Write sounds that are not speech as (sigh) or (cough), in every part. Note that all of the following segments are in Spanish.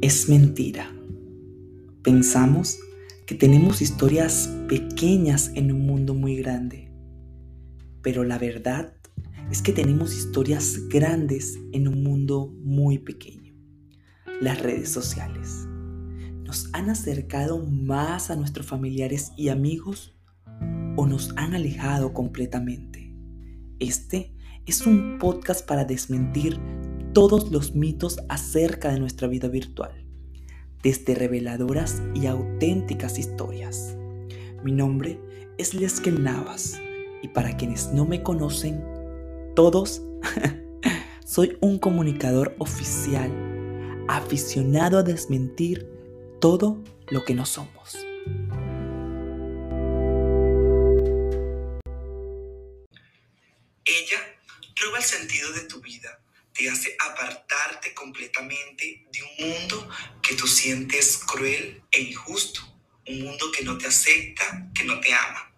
Es mentira. Pensamos que tenemos historias pequeñas en un mundo muy grande, pero la verdad es que tenemos historias grandes en un mundo muy pequeño. Las redes sociales nos han acercado más a nuestros familiares y amigos o nos han alejado completamente. Este es un podcast para desmentir todos los mitos acerca de nuestra vida virtual, desde reveladoras y auténticas historias. Mi nombre es Leskel Navas y para quienes no me conocen, todos, (laughs) soy un comunicador oficial, aficionado a desmentir todo lo que no somos. Ella roba el sentido de tu vida te hace apartarte completamente de un mundo que tú sientes cruel e injusto, un mundo que no te acepta, que no te ama,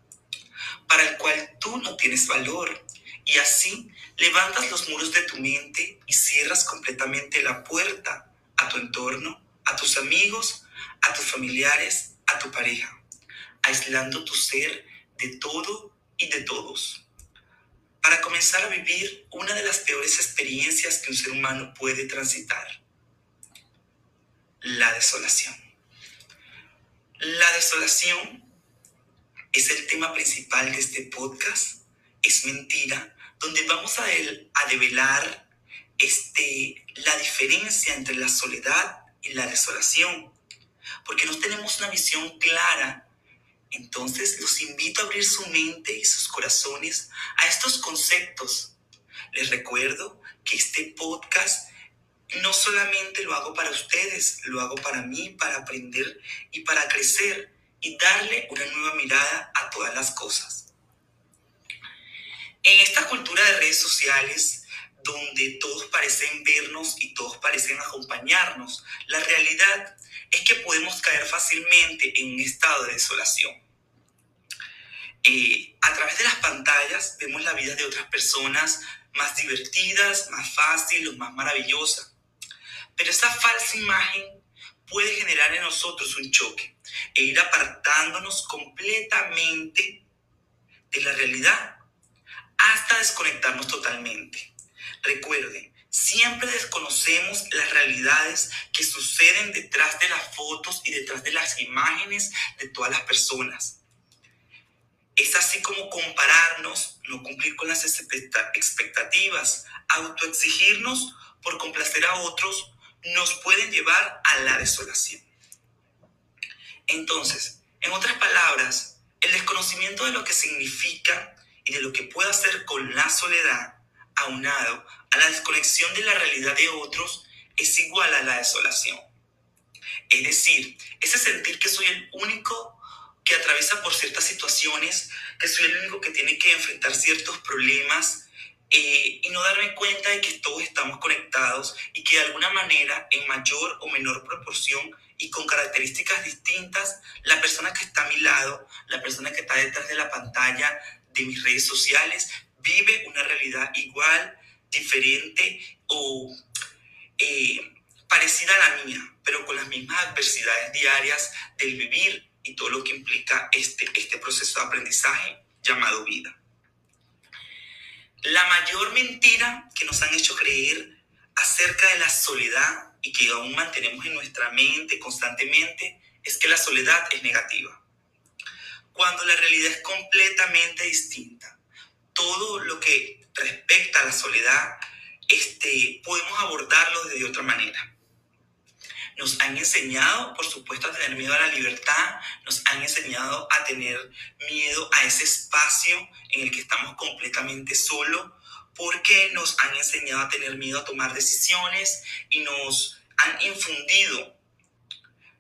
para el cual tú no tienes valor. Y así levantas los muros de tu mente y cierras completamente la puerta a tu entorno, a tus amigos, a tus familiares, a tu pareja, aislando tu ser de todo y de todos para comenzar a vivir una de las peores experiencias que un ser humano puede transitar, la desolación. La desolación es el tema principal de este podcast, es mentira, donde vamos a, a develar este, la diferencia entre la soledad y la desolación, porque no tenemos una visión clara entonces los invito a abrir su mente y sus corazones a estos conceptos. Les recuerdo que este podcast no solamente lo hago para ustedes, lo hago para mí, para aprender y para crecer y darle una nueva mirada a todas las cosas. En esta cultura de redes sociales, donde todos parecen vernos y todos parecen acompañarnos, la realidad es que podemos caer fácilmente en un estado de desolación. Eh, a través de las pantallas vemos la vida de otras personas más divertidas, más fácil o más maravillosa. Pero esa falsa imagen puede generar en nosotros un choque e ir apartándonos completamente de la realidad hasta desconectarnos totalmente. Recuerden, siempre desconocemos las realidades que suceden detrás de las fotos y detrás de las imágenes de todas las personas. Es así como compararnos, no cumplir con las expectativas, autoexigirnos por complacer a otros, nos pueden llevar a la desolación. Entonces, en otras palabras, el desconocimiento de lo que significa y de lo que puede hacer con la soledad, aunado a la desconexión de la realidad de otros, es igual a la desolación. Es decir, ese sentir que soy el único que atraviesa por ciertas situaciones, que soy el único que tiene que enfrentar ciertos problemas eh, y no darme cuenta de que todos estamos conectados y que de alguna manera, en mayor o menor proporción y con características distintas, la persona que está a mi lado, la persona que está detrás de la pantalla de mis redes sociales, vive una realidad igual, diferente o eh, parecida a la mía, pero con las mismas adversidades diarias del vivir y todo lo que implica este, este proceso de aprendizaje llamado vida. La mayor mentira que nos han hecho creer acerca de la soledad y que aún mantenemos en nuestra mente constantemente es que la soledad es negativa. Cuando la realidad es completamente distinta. Todo lo que respecta a la soledad, este, podemos abordarlo de otra manera nos han enseñado, por supuesto, a tener miedo a la libertad, nos han enseñado a tener miedo a ese espacio en el que estamos completamente solos, porque nos han enseñado a tener miedo a tomar decisiones y nos han infundido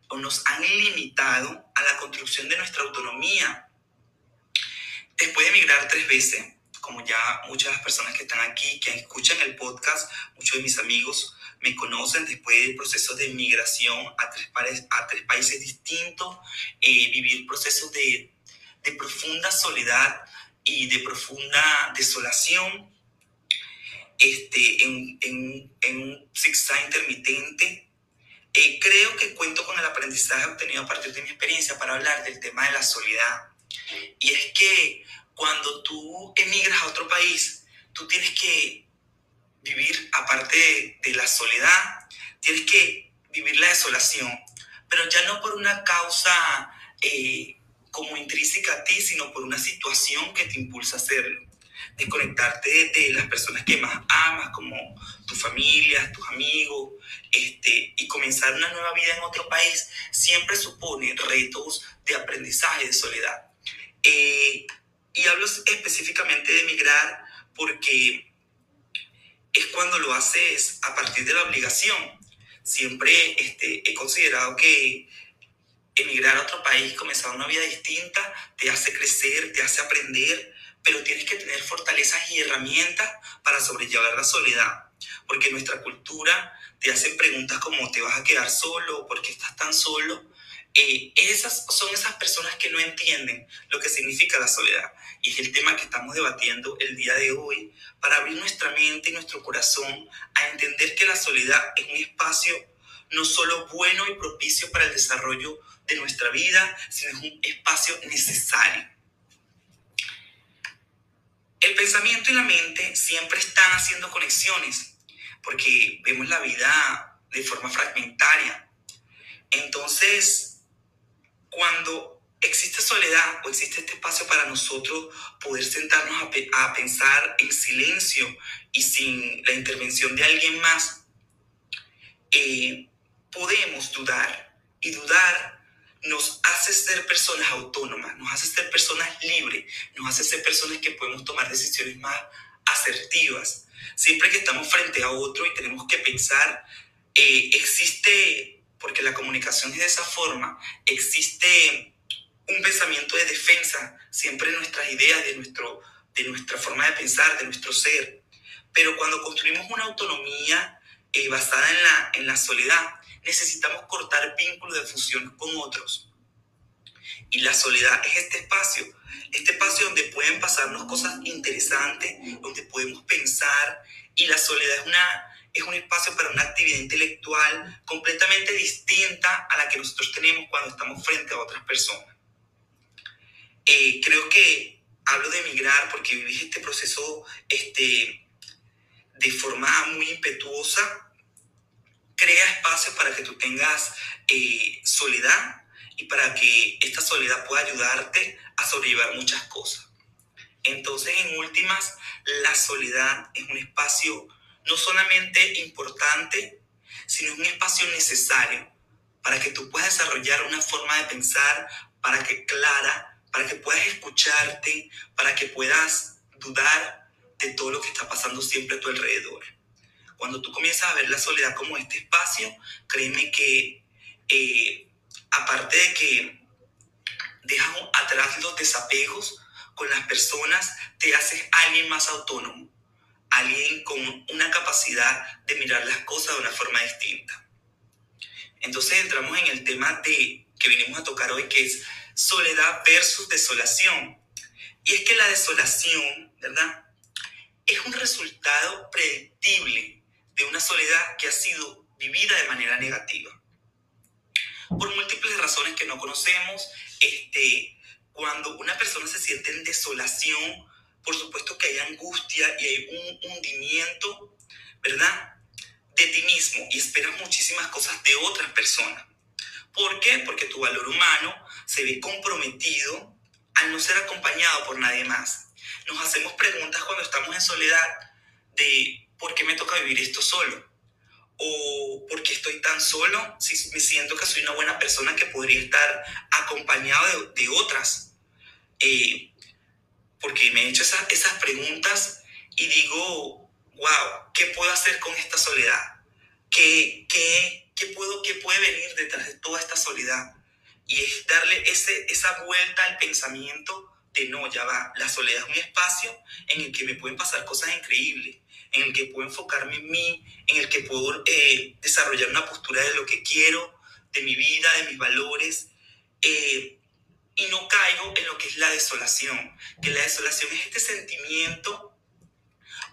o nos han limitado a la construcción de nuestra autonomía. Después de emigrar tres veces, como ya muchas de las personas que están aquí, que escuchan el podcast, muchos de mis amigos, me conocen después del proceso de migración a tres, países distintos, eh, vivir procesos de, de profunda soledad y de profunda desolación, este, en, en, en un zigzag intermitente, Eh, creo que cuento con el aprendizaje obtenido a partir de mi experiencia para hablar del tema de la soledad. Y es que cuando tú emigras a otro país, tú tienes que vivir, aparte de, la soledad, tienes que vivir la desolación, pero ya no por una causa eh, como intrínseca a ti, sino por una situación que te impulsa a hacerlo. Desconectarte de, las personas que más amas, como tu familia, tus amigos, este, y comenzar una nueva vida en otro país, siempre supone retos de aprendizaje, de soledad. Eh, y hablo específicamente de emigrar porque es cuando lo haces a partir de la obligación. Siempre este, he considerado que emigrar a otro país, comenzar una vida distinta, te hace crecer, te hace aprender, pero tienes que tener fortalezas y herramientas para sobrellevar la soledad. Porque nuestra cultura te hace preguntas como ¿te vas a quedar solo? ¿Por qué estás tan solo? Eh, esas son esas personas que no entienden lo que significa la soledad. Y es el tema que estamos debatiendo el día de hoy para abrir nuestra mente y nuestro corazón a entender que la soledad es un espacio no solo bueno y propicio para el desarrollo de nuestra vida, sino es un espacio necesario. El pensamiento y la mente siempre están haciendo conexiones, porque vemos la vida de forma fragmentaria. Entonces, cuando existe soledad o existe este espacio para nosotros poder sentarnos a, pensar en silencio y sin la intervención de alguien más, eh, podemos dudar. Y dudar nos hace ser personas autónomas, nos hace ser personas libres, nos hace ser personas que podemos tomar decisiones más asertivas. Siempre que estamos frente a otro y tenemos que pensar, eh, existe, porque la comunicación es de esa forma, existe un pensamiento de defensa siempre en nuestras ideas, de, nuestro, de nuestra forma de pensar, de nuestro ser. Pero cuando construimos una autonomía eh, basada en la, en la soledad, necesitamos cortar vínculos de fusión con otros. Y la soledad es este espacio, este espacio donde pueden pasarnos cosas interesantes, donde podemos pensar. Y la soledad es, una, es un espacio para una actividad intelectual completamente distinta a la que nosotros tenemos cuando estamos frente a otras personas. Eh, creo que hablo de emigrar porque viví este proceso este, de forma muy impetuosa crea espacios para que tú tengas eh, soledad y para que esta soledad pueda ayudarte a sobrellevar muchas cosas. Entonces, en últimas, la soledad es un espacio no solamente importante, sino un espacio necesario para que tú puedas desarrollar una forma de pensar para que clara, para que puedas escucharte, para que puedas dudar de todo lo que está pasando siempre a tu alrededor. Cuando tú comienzas a ver la soledad como este espacio, créeme que eh, aparte de que dejas atrás los desapegos con las personas, te haces alguien más autónomo, alguien con una capacidad de mirar las cosas de una forma distinta. Entonces entramos en el tema de que vinimos a tocar hoy, que es soledad versus desolación. Y es que la desolación, ¿verdad? Es un resultado predictible de una soledad que ha sido vivida de manera negativa. Por múltiples razones que no conocemos, este, cuando una persona se siente en desolación, por supuesto que hay angustia y hay un hundimiento, ¿verdad? De ti mismo y esperas muchísimas cosas de otras personas. ¿Por qué? Porque tu valor humano se ve comprometido al no ser acompañado por nadie más. Nos hacemos preguntas cuando estamos en soledad de ¿por qué me toca vivir esto solo? ¿O por qué estoy tan solo si me siento que soy una buena persona que podría estar acompañado de, otras? Eh, porque me he hecho esas, esas preguntas y digo, wow, ¿qué puedo hacer con esta soledad? ¿Qué, qué, qué, puedo, qué puede venir detrás de toda esta soledad? Y es darle ese, esa vuelta al pensamiento de no, ya va, la soledad es un espacio en el que me pueden pasar cosas increíbles, en el que puedo enfocarme en mí, en el que puedo eh, desarrollar una postura de lo que quiero, de mi vida, de mis valores, eh, y no caigo en lo que es la desolación, que la desolación es este sentimiento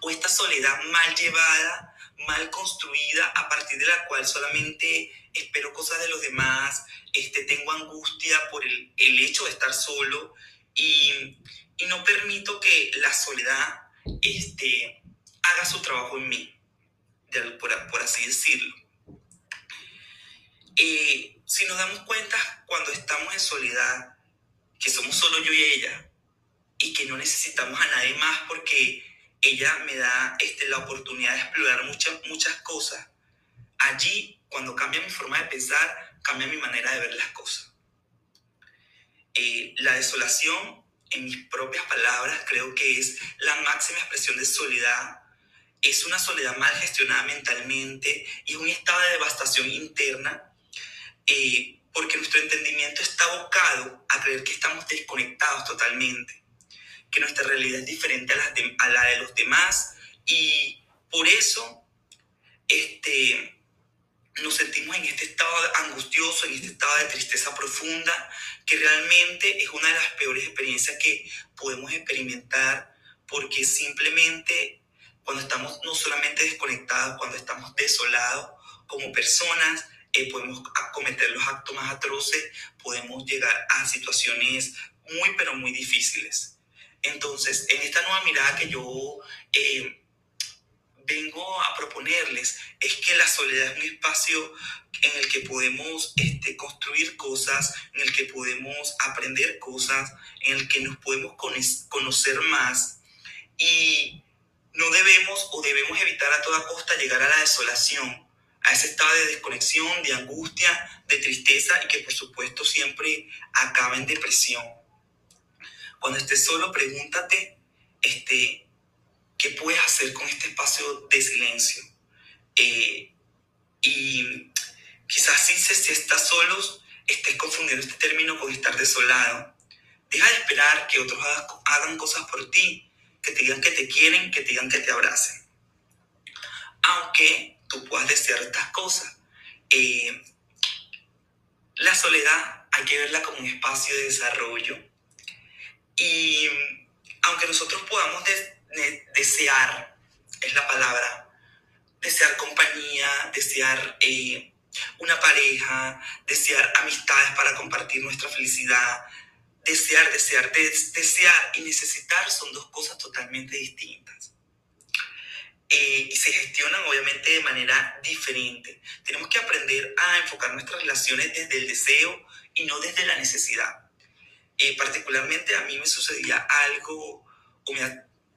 o esta soledad mal llevada, mal construida a partir de la cual solamente espero cosas de los demás, este, tengo angustia por el, el hecho de estar solo y, y, no permito que la soledad este, haga su trabajo en mí, por, por así decirlo. Eh, si nos damos cuenta cuando estamos en soledad, que somos solo yo y ella, y que no necesitamos a nadie más porque ella me da este, la oportunidad de explorar muchas, muchas cosas. Allí, cuando cambia mi forma de pensar, cambia mi manera de ver las cosas. Eh, la desolación, en mis propias palabras, creo que es la máxima expresión de soledad. Es una soledad mal gestionada mentalmente y un estado de devastación interna eh, porque nuestro entendimiento está abocado a creer que estamos desconectados totalmente que nuestra realidad es diferente a la de, a la de los demás y por eso este, nos sentimos en este estado angustioso, en este estado de tristeza profunda, que realmente es una de las peores experiencias que podemos experimentar, porque simplemente cuando estamos no solamente desconectados, cuando estamos desolados como personas, eh, podemos cometer los actos más atroces, podemos llegar a situaciones muy, pero muy difíciles. Entonces, en esta nueva mirada que yo eh, vengo a proponerles, es que la soledad es un espacio en el que podemos este, construir cosas, en el que podemos aprender cosas, en el que nos podemos conocer más y no debemos o debemos evitar a toda costa llegar a la desolación, a ese estado de desconexión, de angustia, de tristeza y que por supuesto siempre acaba en depresión. Cuando estés solo, pregúntate, este, ¿qué puedes hacer con este espacio de silencio? Eh, y quizás si, si estás solo, estés confundiendo este término con estar desolado. Deja de esperar que otros hagan cosas por ti, que te digan que te quieren, que te digan que te abracen. Aunque tú puedas desear estas cosas. Eh, la soledad hay que verla como un espacio de desarrollo, y aunque nosotros podamos desear, es la palabra, desear compañía, desear eh, una pareja, desear amistades para compartir nuestra felicidad, desear, desear, desear y necesitar son dos cosas totalmente distintas. Eh, y se gestionan obviamente de manera diferente. Tenemos que aprender a enfocar nuestras relaciones desde el deseo y no desde la necesidad. Eh, particularmente a mí me sucedía algo, o me,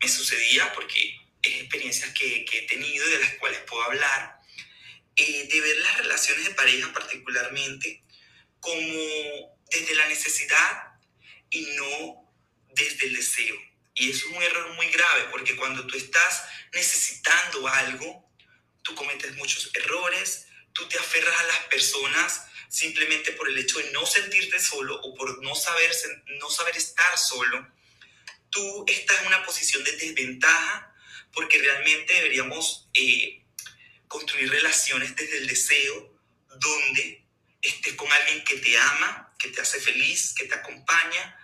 me sucedía porque es experiencias que, que, he tenido y de las cuales puedo hablar, eh, de ver las relaciones de pareja particularmente como desde la necesidad y no desde el deseo. Y es un error muy grave porque cuando tú estás necesitando algo, tú cometes muchos errores, tú te aferras a las personas simplemente por el hecho de no sentirte solo o por no saber, no saber estar solo, tú estás en una posición de desventaja porque realmente deberíamos eh, construir relaciones desde el deseo donde estés con alguien que te ama, que te hace feliz, que te acompaña,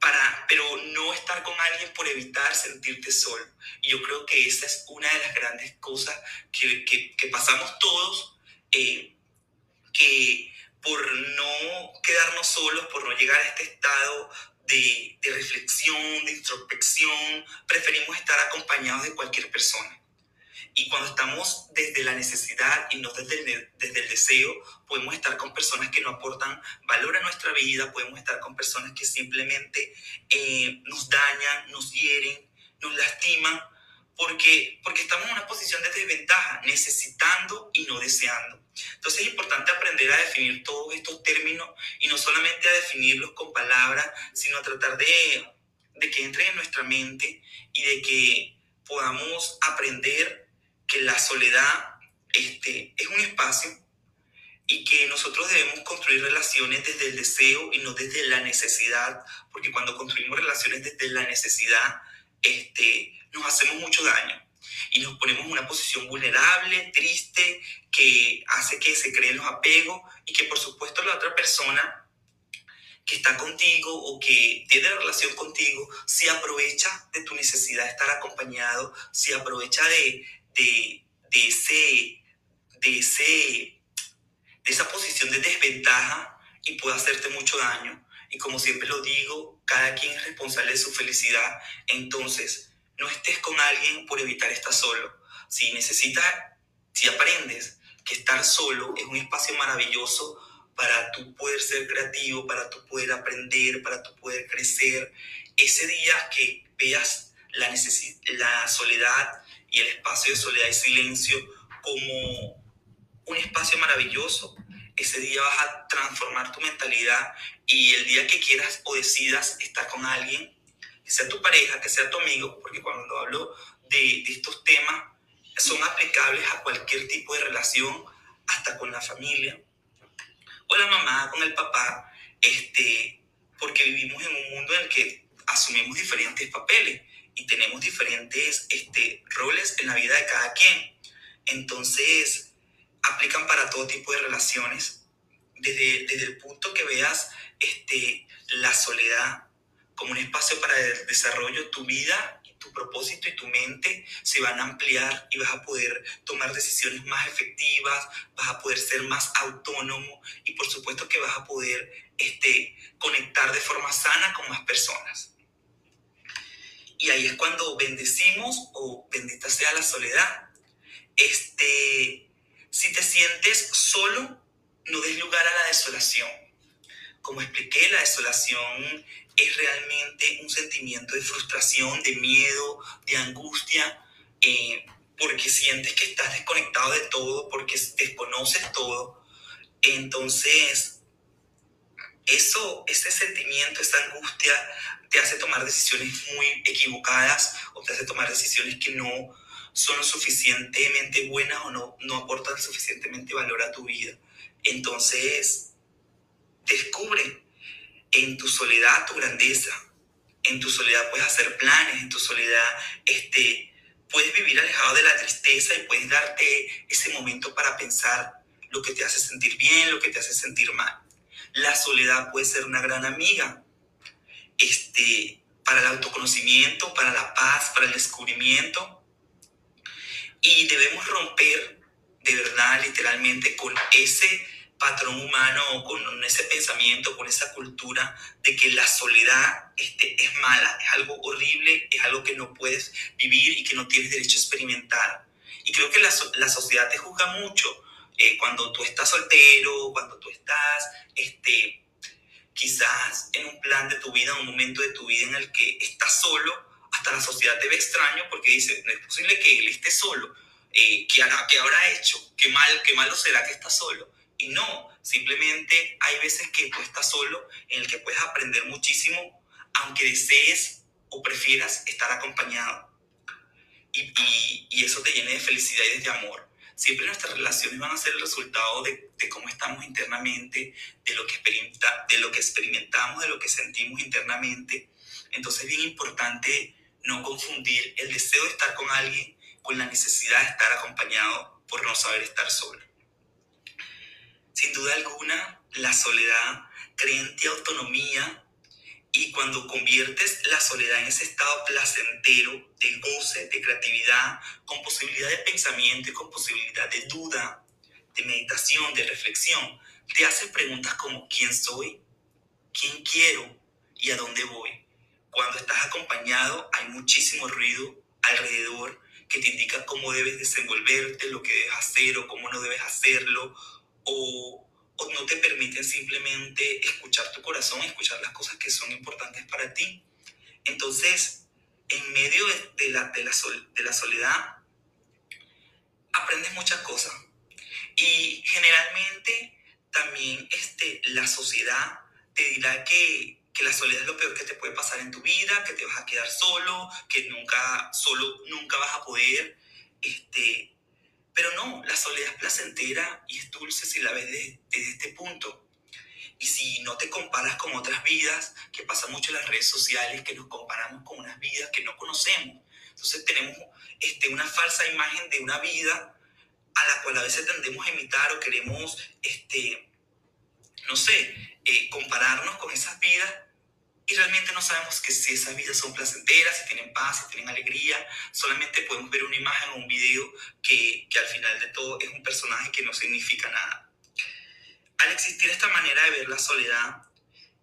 para, pero no estar con alguien por evitar sentirte solo. Y yo creo que esa es una de las grandes cosas que, que, pasamos todos. Eh, que por no quedarnos solos, por no llegar a este estado de, reflexión, de introspección, preferimos estar acompañados de cualquier persona. Y cuando estamos desde la necesidad y no desde el, desde el deseo, podemos estar con personas que no aportan valor a nuestra vida, podemos estar con personas que simplemente eh, nos dañan, nos hieren, nos lastiman, porque, porque estamos en una posición de desventaja, necesitando y no deseando. Entonces es importante aprender a definir todos estos términos y no solamente a definirlos con palabras, sino a tratar de, de que entren en nuestra mente y de que podamos aprender que la soledad este, es un espacio y que nosotros debemos construir relaciones desde el deseo y no desde la necesidad, porque cuando construimos relaciones desde la necesidad, este, nos hacemos mucho daño y nos ponemos en una posición vulnerable, triste, que hace que se creen los apegos y que por supuesto la otra persona que está contigo o que tiene relación contigo, se aprovecha de tu necesidad de estar acompañado, se aprovecha de, de, de ese, de ese, de esa posición de desventaja y puede hacerte mucho daño. Y como siempre lo digo, cada quien es responsable de su felicidad. Entonces, no estés con alguien por evitar estar solo. Si necesitas, si aprendes que estar solo es un espacio maravilloso para tú poder ser creativo, para tú poder aprender, para tú poder crecer. Ese día que veas la, la soledad y el espacio de soledad y silencio como un espacio maravilloso, ese día vas a transformar tu mentalidad y el día que quieras o decidas estar con alguien, que sea tu pareja, que sea tu amigo, porque cuando hablo de, de estos temas, son aplicables a cualquier tipo de relación, hasta con la familia, o la mamá con el papá, este, porque vivimos en un mundo en el que asumimos diferentes papeles y tenemos diferentes este, roles en la vida de cada quien. Entonces, aplican para todo tipo de relaciones. Desde, desde el punto que veas este, la soledad como un espacio para el desarrollo, tu vida tu propósito y tu mente se van a ampliar y vas a poder tomar decisiones más efectivas, vas a poder ser más autónomo y por supuesto que vas a poder este, conectar de forma sana con más personas. Y ahí es cuando bendecimos o bendita sea la soledad. Este, si te sientes solo, no des lugar a la desolación. Como expliqué, la desolación es realmente un sentimiento de frustración, de miedo, de angustia, eh, porque sientes que estás desconectado de todo, porque desconoces todo. Entonces, eso, ese sentimiento, esa angustia, te hace tomar decisiones muy equivocadas o te hace tomar decisiones que no son lo suficientemente buenas o no, no aportan suficientemente valor a tu vida. Entonces, descubre en tu soledad tu grandeza. En tu soledad puedes hacer planes, en tu soledad este, puedes vivir alejado de la tristeza y puedes darte ese momento para pensar lo que te hace sentir bien, lo que te hace sentir mal. La soledad puede ser una gran amiga este, para el autoconocimiento, para la paz, para el descubrimiento. Y debemos romper de verdad, literalmente, con ese patrón humano con ese pensamiento, con esa cultura de que la soledad este, es mala, es algo horrible, es algo que no puedes vivir y que no tienes derecho a experimentar. Y creo que la, la sociedad te juzga mucho eh, cuando tú estás soltero, cuando tú estás este, quizás en un plan de tu vida, un momento de tu vida en el que estás solo, hasta la sociedad te ve extraño porque dice, no es posible que él esté solo. Eh, ¿qué, hará, ¿Qué habrá hecho? ¿Qué, mal, ¿Qué malo será que está solo? Y no, simplemente hay veces que tú estás solo, en el que puedes aprender muchísimo, aunque desees o prefieras estar acompañado. Y, y, eso te llene de felicidad y de amor. Siempre nuestras relaciones van a ser el resultado de, de cómo estamos internamente, de lo, que de lo que experimentamos, de lo que sentimos internamente. Entonces es bien importante no confundir el deseo de estar con alguien con la necesidad de estar acompañado por no saber estar solo. Sin duda alguna, la soledad crea en ti autonomía y cuando conviertes la soledad en ese estado placentero de goce, de creatividad, con posibilidad de pensamiento y con posibilidad de duda, de meditación, de reflexión, te haces preguntas como ¿quién soy? ¿Quién quiero? ¿Y a dónde voy? Cuando estás acompañado hay muchísimo ruido alrededor que te indica cómo debes desenvolverte, lo que debes hacer o cómo no debes hacerlo, o, no te permiten simplemente escuchar tu corazón, escuchar las cosas que son importantes para ti. Entonces, en medio de la, de la, de la soledad, aprendes muchas cosas. Y generalmente también este, la sociedad te dirá que, que, la soledad es lo peor que te puede pasar en tu vida, que te vas a quedar solo, que nunca, solo nunca vas a poder este, pero no, la soledad es placentera y es dulce si la ves desde, este punto. Y si no te comparas con otras vidas, que pasa mucho en las redes sociales, que nos comparamos con unas vidas que no conocemos. Entonces tenemos este, una falsa imagen de una vida a la cual a veces tendemos a imitar o queremos, este, no sé, eh, compararnos con esas vidas y realmente no sabemos que si esas vidas son placenteras, si tienen paz, si tienen alegría. Solamente podemos ver una imagen o un video que, que al final de todo es un personaje que no significa nada. Al existir esta manera de ver la soledad,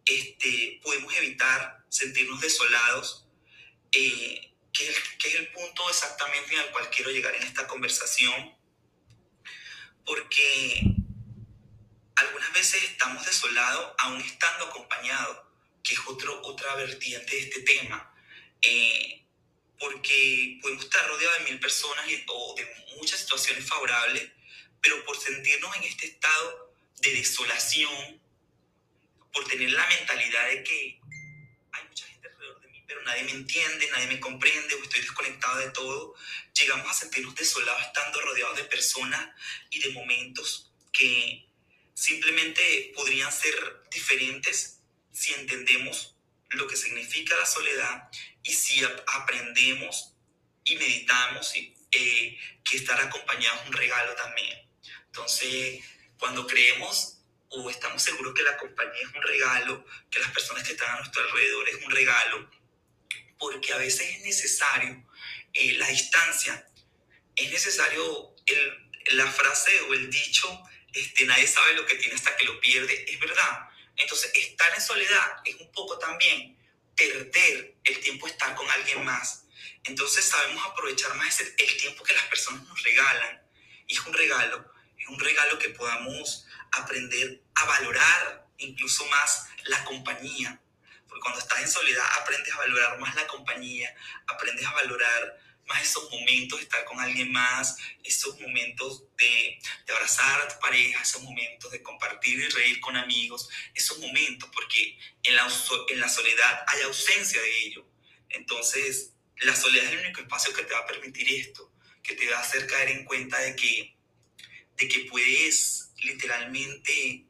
este, podemos evitar sentirnos desolados, eh, que, que es el punto exactamente al cual quiero llegar en esta conversación, porque algunas veces estamos desolados aún estando acompañados que es otro, otra vertiente de este tema, eh, porque podemos estar rodeados de mil personas o de muchas situaciones favorables, pero por sentirnos en este estado de desolación, por tener la mentalidad de que hay mucha gente alrededor de mí, pero nadie me entiende, nadie me comprende o estoy desconectado de todo, llegamos a sentirnos desolados estando rodeados de personas y de momentos que simplemente podrían ser diferentes si entendemos lo que significa la soledad y si aprendemos y meditamos eh, que estar acompañado es un regalo también. Entonces, cuando creemos o estamos seguros que la compañía es un regalo, que las personas que están a nuestro alrededor es un regalo, porque a veces es necesario eh, la distancia, es necesario la frase o el dicho, este, nadie sabe lo que tiene hasta que lo pierde, es verdad entonces, estar en soledad es un poco también perder el tiempo estar con alguien más. Entonces, sabemos aprovechar más el tiempo que las personas nos regalan. Y es un regalo, es un regalo que podamos aprender a valorar incluso más la compañía. Porque cuando estás en soledad aprendes a valorar más la compañía, aprendes a valorar más esos momentos de estar con alguien más, esos momentos de, de, abrazar a tu pareja, esos momentos de compartir y reír con amigos, esos momentos, porque en la, en la soledad hay ausencia de ello. Entonces, la soledad es el único espacio que te va a permitir esto, que te va a hacer caer en cuenta de que, de que puedes literalmente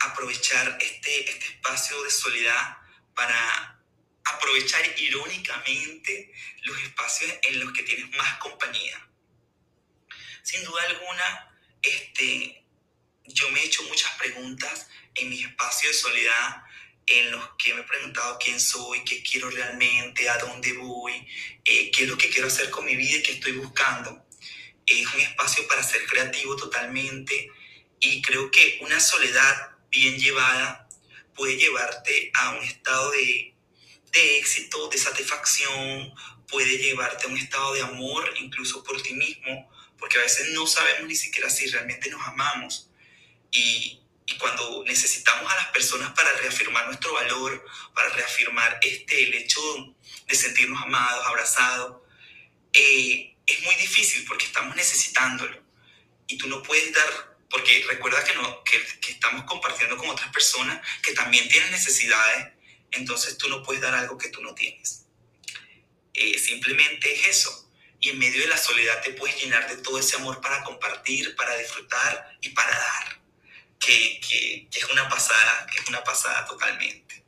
aprovechar este, este espacio de soledad para aprovechar irónicamente los espacios en los que tienes más compañía. Sin duda alguna, este, yo me he hecho muchas preguntas en mis espacios de soledad en los que me he preguntado quién soy, qué quiero realmente, a dónde voy, eh, qué es lo que quiero hacer con mi vida y qué estoy buscando. Es un espacio para ser creativo totalmente y creo que una soledad bien llevada puede llevarte a un estado de de éxito, de satisfacción, puede llevarte a un estado de amor incluso por ti mismo, porque a veces no sabemos ni siquiera si realmente nos amamos. Y, cuando necesitamos a las personas para reafirmar nuestro valor, para reafirmar este, el hecho de sentirnos amados, abrazados, eh, es muy difícil porque estamos necesitándolo. Y tú no puedes dar, porque recuerda que, no, que, que estamos compartiendo con otras personas que también tienen necesidades entonces tú no puedes dar algo que tú no tienes. Eh, simplemente es eso. Y en medio de la soledad te puedes llenar de todo ese amor para compartir, para disfrutar y para dar. Que, que, es una pasada, que es una pasada totalmente.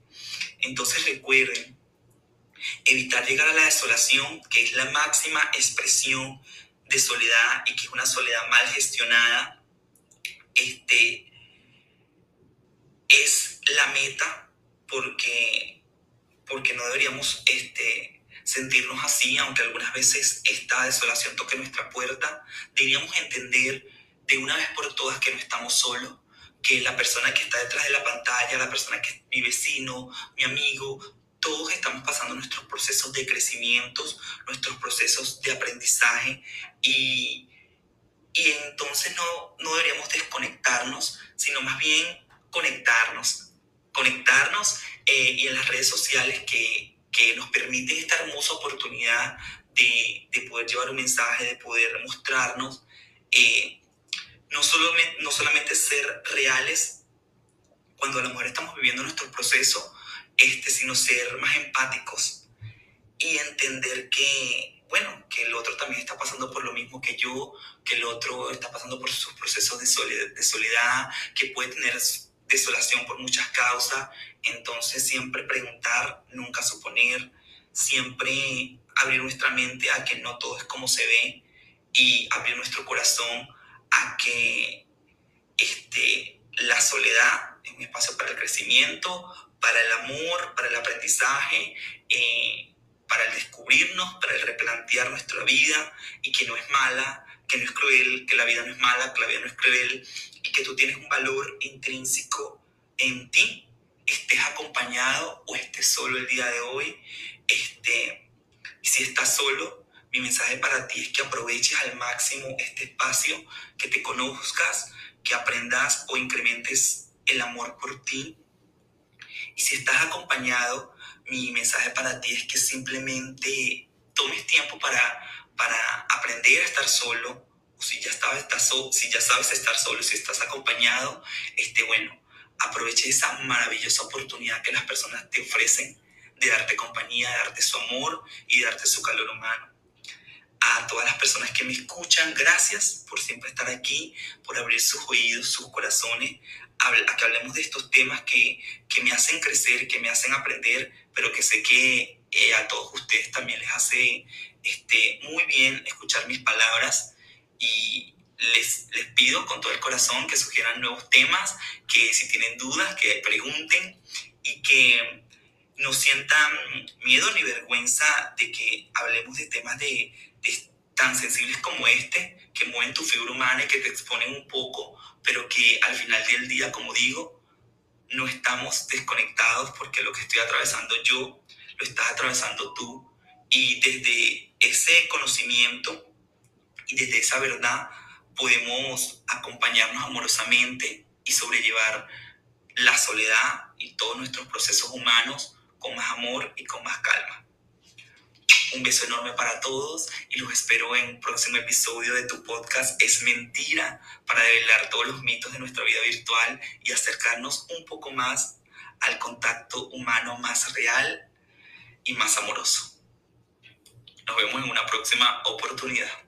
Entonces recuerden, evitar llegar a la desolación, que es la máxima expresión de soledad y que es una soledad mal gestionada, este, es la meta porque, porque no deberíamos este, sentirnos así, aunque algunas veces esta desolación toque nuestra puerta, deberíamos entender de una vez por todas que no estamos solos, que la persona que está detrás de la pantalla, la persona que es mi vecino, mi amigo, todos estamos pasando nuestros procesos de crecimiento, nuestros procesos de aprendizaje y, y entonces no, no deberíamos desconectarnos, sino más bien conectarnos, conectarnos eh, y en las redes sociales que, que, nos permiten esta hermosa oportunidad de, de, poder llevar un mensaje, de poder mostrarnos, eh, no, solamente, no solamente ser reales cuando a lo mejor estamos viviendo nuestro proceso, este, sino ser más empáticos y entender que, bueno, que el otro también está pasando por lo mismo que yo, que el otro está pasando por sus procesos de soledad, de soledad que puede tener desolación por muchas causas, entonces siempre preguntar, nunca suponer, siempre abrir nuestra mente a que no todo es como se ve y abrir nuestro corazón a que este, la soledad es un espacio para el crecimiento, para el amor, para el aprendizaje, eh, para el descubrirnos, para el replantear nuestra vida y que no es mala, que no es cruel, que la vida no es mala, que la vida no es cruel y que tú tienes un valor intrínseco en ti, estés acompañado o estés solo el día de hoy. Este, si estás solo, mi mensaje para ti es que aproveches al máximo este espacio, que te conozcas, que aprendas o incrementes el amor por ti. Y si estás acompañado, mi mensaje para ti es que simplemente tomes tiempo para, para aprender a estar solo, o si ya, sabes, si ya sabes estar solo, si estás acompañado, este, bueno, aproveche esa maravillosa oportunidad que las personas te ofrecen de darte compañía, de darte su amor y de darte su calor humano. A todas las personas que me escuchan, gracias por siempre estar aquí, por abrir sus oídos, sus corazones, a que hablemos de estos temas que, que me hacen crecer, que me hacen aprender, pero que sé que eh, a todos ustedes también les hace este, muy bien escuchar mis palabras y les, les pido con todo el corazón que sugieran nuevos temas, que si tienen dudas, que pregunten y que no sientan miedo ni vergüenza de que hablemos de temas de, tan sensibles como este, que mueven tu figura humana y que te exponen un poco, pero que al final del día, como digo, no estamos desconectados porque lo que estoy atravesando yo, lo estás atravesando tú. Y desde ese conocimiento y desde esa verdad podemos acompañarnos amorosamente y sobrellevar la soledad y todos nuestros procesos humanos con más amor y con más calma. Un beso enorme para todos y los espero en un próximo episodio de tu podcast Es Mentira para develar todos los mitos de nuestra vida virtual y acercarnos un poco más al contacto humano más real y más amoroso. Nos vemos en una próxima oportunidad.